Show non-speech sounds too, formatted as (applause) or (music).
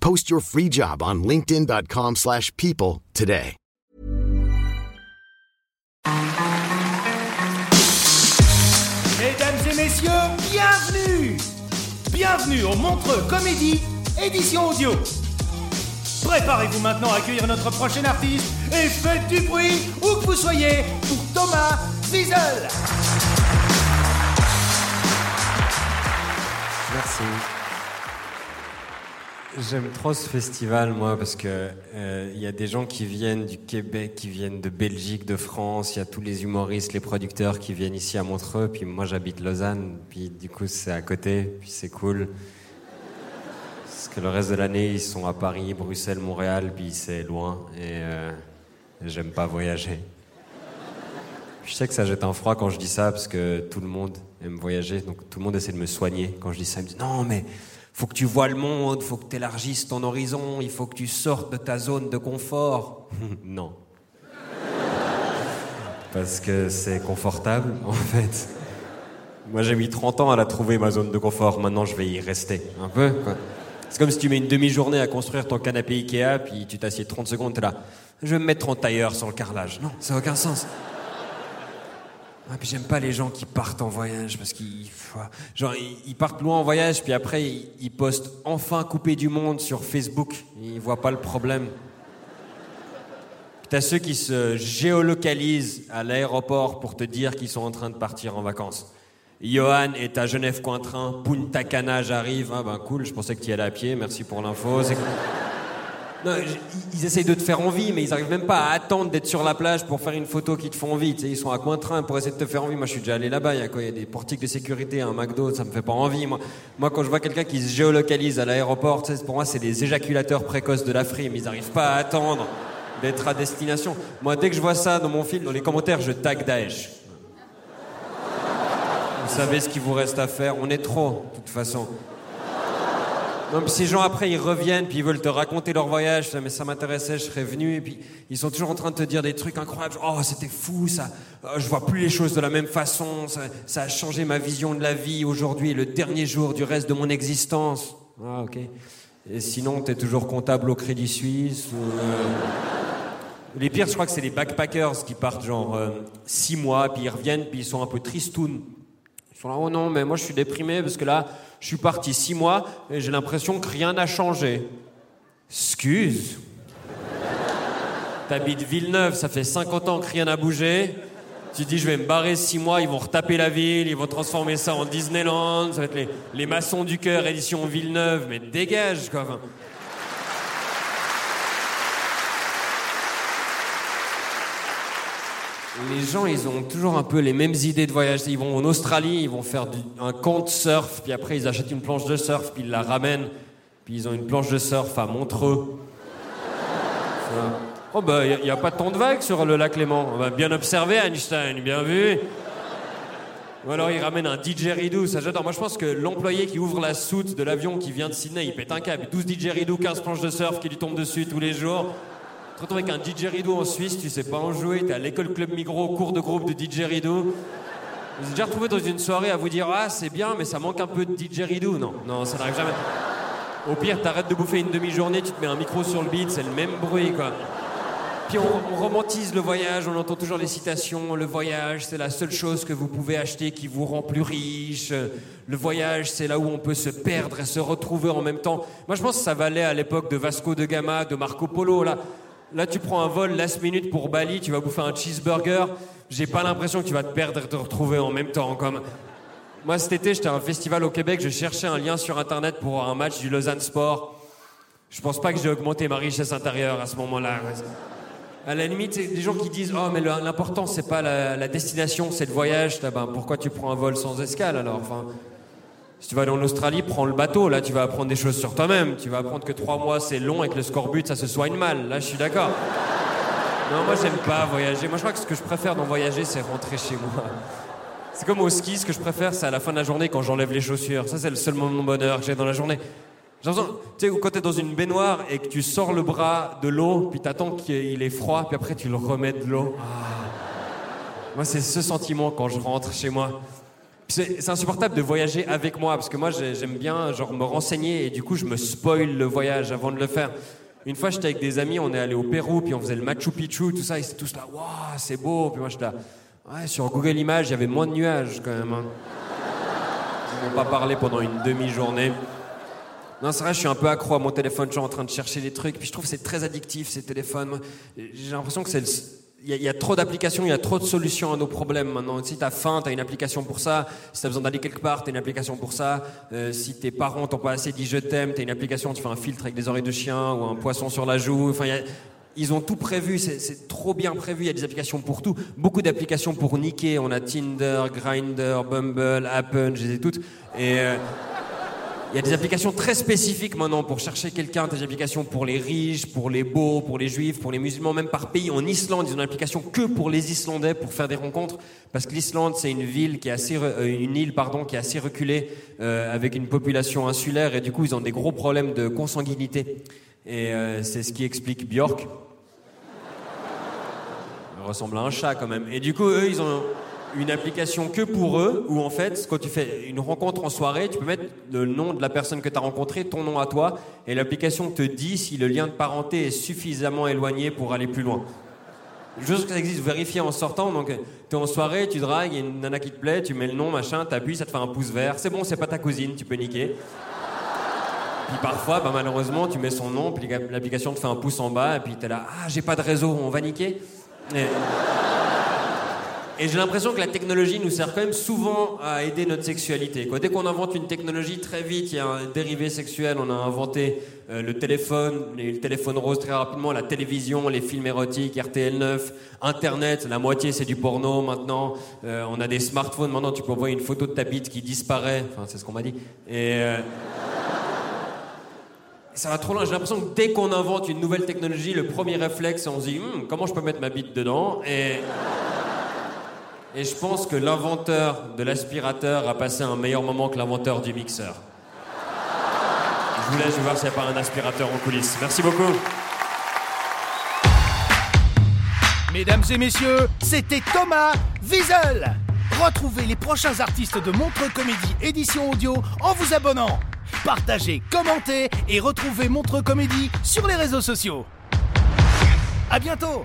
Post your free job on linkedin.com/people slash people today. Mesdames et messieurs, bienvenue Bienvenue au Montreux Comédie, édition audio. Préparez-vous maintenant à accueillir notre prochain artiste et faites du bruit où que vous soyez pour Thomas Wiesel. Merci. J'aime trop ce festival, moi, parce que euh, il y a des gens qui viennent du Québec, qui viennent de Belgique, de France. Il y a tous les humoristes, les producteurs qui viennent ici à Montreux. Puis moi, j'habite Lausanne. Puis du coup, c'est à côté. Puis c'est cool. Parce que le reste de l'année, ils sont à Paris, Bruxelles, Montréal. Puis c'est loin. Et euh, j'aime pas voyager. Je sais que ça jette un froid quand je dis ça, parce que tout le monde aime voyager. Donc tout le monde essaie de me soigner quand je dis ça. Ils me disent non, mais faut que tu vois le monde, faut que tu élargisses ton horizon, il faut que tu sortes de ta zone de confort. (laughs) non. Parce que c'est confortable, en fait. Moi, j'ai mis 30 ans à la trouver, ma zone de confort. Maintenant, je vais y rester un peu. quoi. C'est comme si tu mets une demi-journée à construire ton canapé Ikea, puis tu t'assieds 30 secondes, t'es là. Je vais me mettre en tailleur sans le carrelage. Non, ça n'a aucun sens. Ah, puis j'aime pas les gens qui partent en voyage parce qu'ils genre ils partent loin en voyage puis après ils, postent enfin coupé du monde sur Facebook. Ils voient pas le problème. T'as ceux qui se géolocalisent à l'aéroport pour te dire qu'ils sont en train de partir en vacances. Johan est à Genève-Cointrin, Punta Cana j'arrive. Ah ben cool, je pensais que tu y allais à pied, merci pour l'info. C'est- ils essayent de te faire envie, mais ils arrivent même pas à attendre d'être sur la plage pour faire une photo qui te font envie. Tu sais, ils sont à Cointrin pour essayer de te faire envie. Moi, je suis déjà allé là-bas. Il y a des portiques de sécurité, un McDo. Ça me fait pas envie. Moi, moi quand je vois quelqu'un qui se géolocalise à l'aéroport, tu sais, pour moi, c'est des éjaculateurs précoces de la frime. Ils arrivent pas à attendre d'être à destination. Moi, dès que je vois ça dans mon film, dans les commentaires, je tag Daesh. Vous savez ce qu'il vous reste à faire? On est trop, de toute façon. Non, puis ces gens après ils reviennent puis ils veulent te raconter leur voyage, mais ça m'intéressait, je serais venu et puis ils sont toujours en train de te dire des trucs incroyables. Oh c'était fou ça, Oh, je vois plus les choses de la même façon, ça, a changé ma vision de la vie. Aujourd'hui le dernier jour du reste de mon existence. Ah ok. Et sinon t'es toujours comptable au Crédit Suisse. euh, Les pires je crois que c'est les backpackers qui partent genre euh, six mois puis ils reviennent puis ils sont un peu tristounes. Là, oh non, mais moi je suis déprimé parce que là, je suis parti six mois et j'ai l'impression que rien n'a changé. Excuse. T'habites Villeneuve, ça fait 50 ans que rien n'a bougé. Tu dis, je vais me barrer six mois, ils vont retaper la ville, ils vont transformer ça en Disneyland, ça va être les, les maçons du cœur édition Villeneuve, mais dégage quoi. Les gens, ils ont toujours un peu les mêmes idées de voyage. Ils vont en Australie, ils vont faire un camp surf, puis après ils achètent une planche de surf, puis ils la ramènent, puis ils ont une planche de surf à Montreux. Oh bah, il n'y a, pas tant de vagues sur le lac Léman. Bah, bien observé, Einstein, bien vu. Ou alors ils ramènent un didgeridoo, ça j'adore. Moi je pense que l'employé qui ouvre la soute de l'avion qui vient de Sydney, il pète un câble. 12 didgeridoo, 15 planches de surf qui lui tombent dessus tous les jours. Te retrouves avec un didgeridoo en Suisse, tu sais pas en jouer, t'es à l'école Club Migros, cours de groupe de didgeridoo. Vous êtes déjà retrouvé dans une soirée à vous dire Ah, c'est bien, mais ça manque un peu de didgeridoo. Non, non, ça n'arrive jamais. Au pire, t'arrêtes de bouffer une demi-journée, tu te mets un micro sur le beat, c'est le même bruit, quoi. Puis on, on romantise le voyage, on entend toujours les citations. Le voyage, c'est la seule chose que vous pouvez acheter qui vous rend plus riche. Le voyage, c'est là où on peut se perdre et se retrouver en même temps. Moi, je pense que ça valait à l'époque de Vasco de Gama, de Marco Polo. Là, Là, tu prends un vol last minute pour Bali, tu vas bouffer un cheeseburger. J'ai pas l'impression que tu vas te perdre et te retrouver en même temps. Comme moi, cet été, j'étais à un festival au Québec, je cherchais un lien sur internet pour un match du Lausanne Sport. Je pense pas que j'ai augmenté ma richesse intérieure à ce moment-là. À la limite, c'est des gens qui disent Oh, mais l'important, c'est pas la, destination, c'est le voyage. Ben, pourquoi tu prends un vol sans escale alors Si tu vas aller en Australie, prends le bateau. Là, tu vas apprendre des choses sur toi-même. Tu vas apprendre que trois mois, c'est long et que le scorbut, ça se soigne mal. Là, je suis d'accord. Non, moi, j'aime pas voyager. Moi, je crois que ce que je préfère dans voyager, c'est rentrer chez moi. C'est comme au ski, ce que je préfère, c'est à la fin de la journée quand j'enlève les chaussures. Ça, c'est le seul moment de bonheur que j'ai dans la journée. J'ai tu sais, quand t'es dans une baignoire et que tu sors le bras de l'eau, puis t'attends qu'il est froid, puis après tu le remets de l'eau. Ah. Moi, c'est ce sentiment quand je rentre chez moi. C'est insupportable de voyager avec moi, parce que moi, j'aime bien genre me renseigner et du coup, je me spoil le voyage avant de le faire. Une fois, j'étais avec des amis, on est allé au Pérou, puis on faisait le Machu Picchu, tout ça, ils étaient tous là, waouh, c'est beau. Puis moi, j'étais là, ouais, sur Google Images, il y avait moins de nuages quand même. Hein. Ils m'ont pas parlé pendant une demi-journée. Non, c'est vrai, je suis un peu accro à mon téléphone, je suis en train de chercher des trucs, puis je trouve que c'est très addictif ces téléphones. J'ai l'impression que c'est il y, a trop d'applications, il y a trop de solutions à nos problèmes maintenant. Si t'as faim, t'as une application pour ça. Si t'as besoin d'aller quelque part, t'as une application pour ça. Euh, si tes parents t'ont pas assez dit je t'aime, t'as une application, tu fais un filtre avec des oreilles de chien ou un poisson sur la joue. Enfin, ils ont tout prévu, c'est trop bien prévu. Il y a des applications pour tout. Beaucoup d'applications pour niquer. On a Tinder, Grinder, Bumble, Appen, je les ai toutes. Et euh, il y a des applications très spécifiques maintenant pour chercher quelqu'un, des applications pour les riches, pour les beaux, pour les juifs, pour les musulmans, même par pays. En Islande, ils ont une application que pour les Islandais pour faire des rencontres, parce que l'Islande, c'est une ville qui est assez, euh, une île, pardon, qui est assez reculée, euh, avec une population insulaire, et du coup, ils ont des gros problèmes de consanguinité. Et euh, c'est ce qui explique Björk. Elle ressemble à un chat quand même. Et du coup, eux, ils ont une application que pour eux, où en fait, quand tu fais une rencontre en soirée, tu peux mettre le nom de la personne que tu as rencontrée, ton nom à toi, et l'application te dit si le lien de parenté est suffisamment éloigné pour aller plus loin. Juste que ça existe, vérifier en sortant. Donc, tu es en soirée, tu dragues, il y a une nana qui te plaît, tu mets le nom, machin, t'appuies, ça te fait un pouce vert. C'est bon, c'est pas ta cousine, tu peux niquer. Puis parfois, bah, malheureusement, tu mets son nom, puis l'application te fait un pouce en bas, et puis t'es là, ah, j'ai pas de réseau, on va niquer. J'ai l'impression que la technologie nous sert quand même souvent à aider notre sexualité. Dès qu'on invente une technologie, très vite, il y a un dérivé sexuel. On a inventé euh, le téléphone, le téléphone rose très rapidement, la télévision, les films érotiques, RTL9, Internet. La moitié, c'est du porno maintenant. Euh, on a des smartphones. Maintenant, tu peux envoyer une photo de ta bite qui disparaît. Enfin, c'est ce qu'on m'a dit. Et... Euh, ça va trop loin. J'ai l'impression que dès qu'on invente une nouvelle technologie, le premier réflexe, on se dit hum, comment je peux mettre ma bite dedans? Et et je pense que l'inventeur de l'aspirateur a passé un meilleur moment que l'inventeur du mixeur. Je vous laisse voir s'il n'y a pas un aspirateur en coulisses. Merci beaucoup. Mesdames et messieurs, c'était Thomas Wiesel. Retrouvez les prochains artistes de Montreux Comédie édition audio en vous abonnant. Partagez, commentez et retrouvez Montreux Comédie sur les réseaux sociaux. À bientôt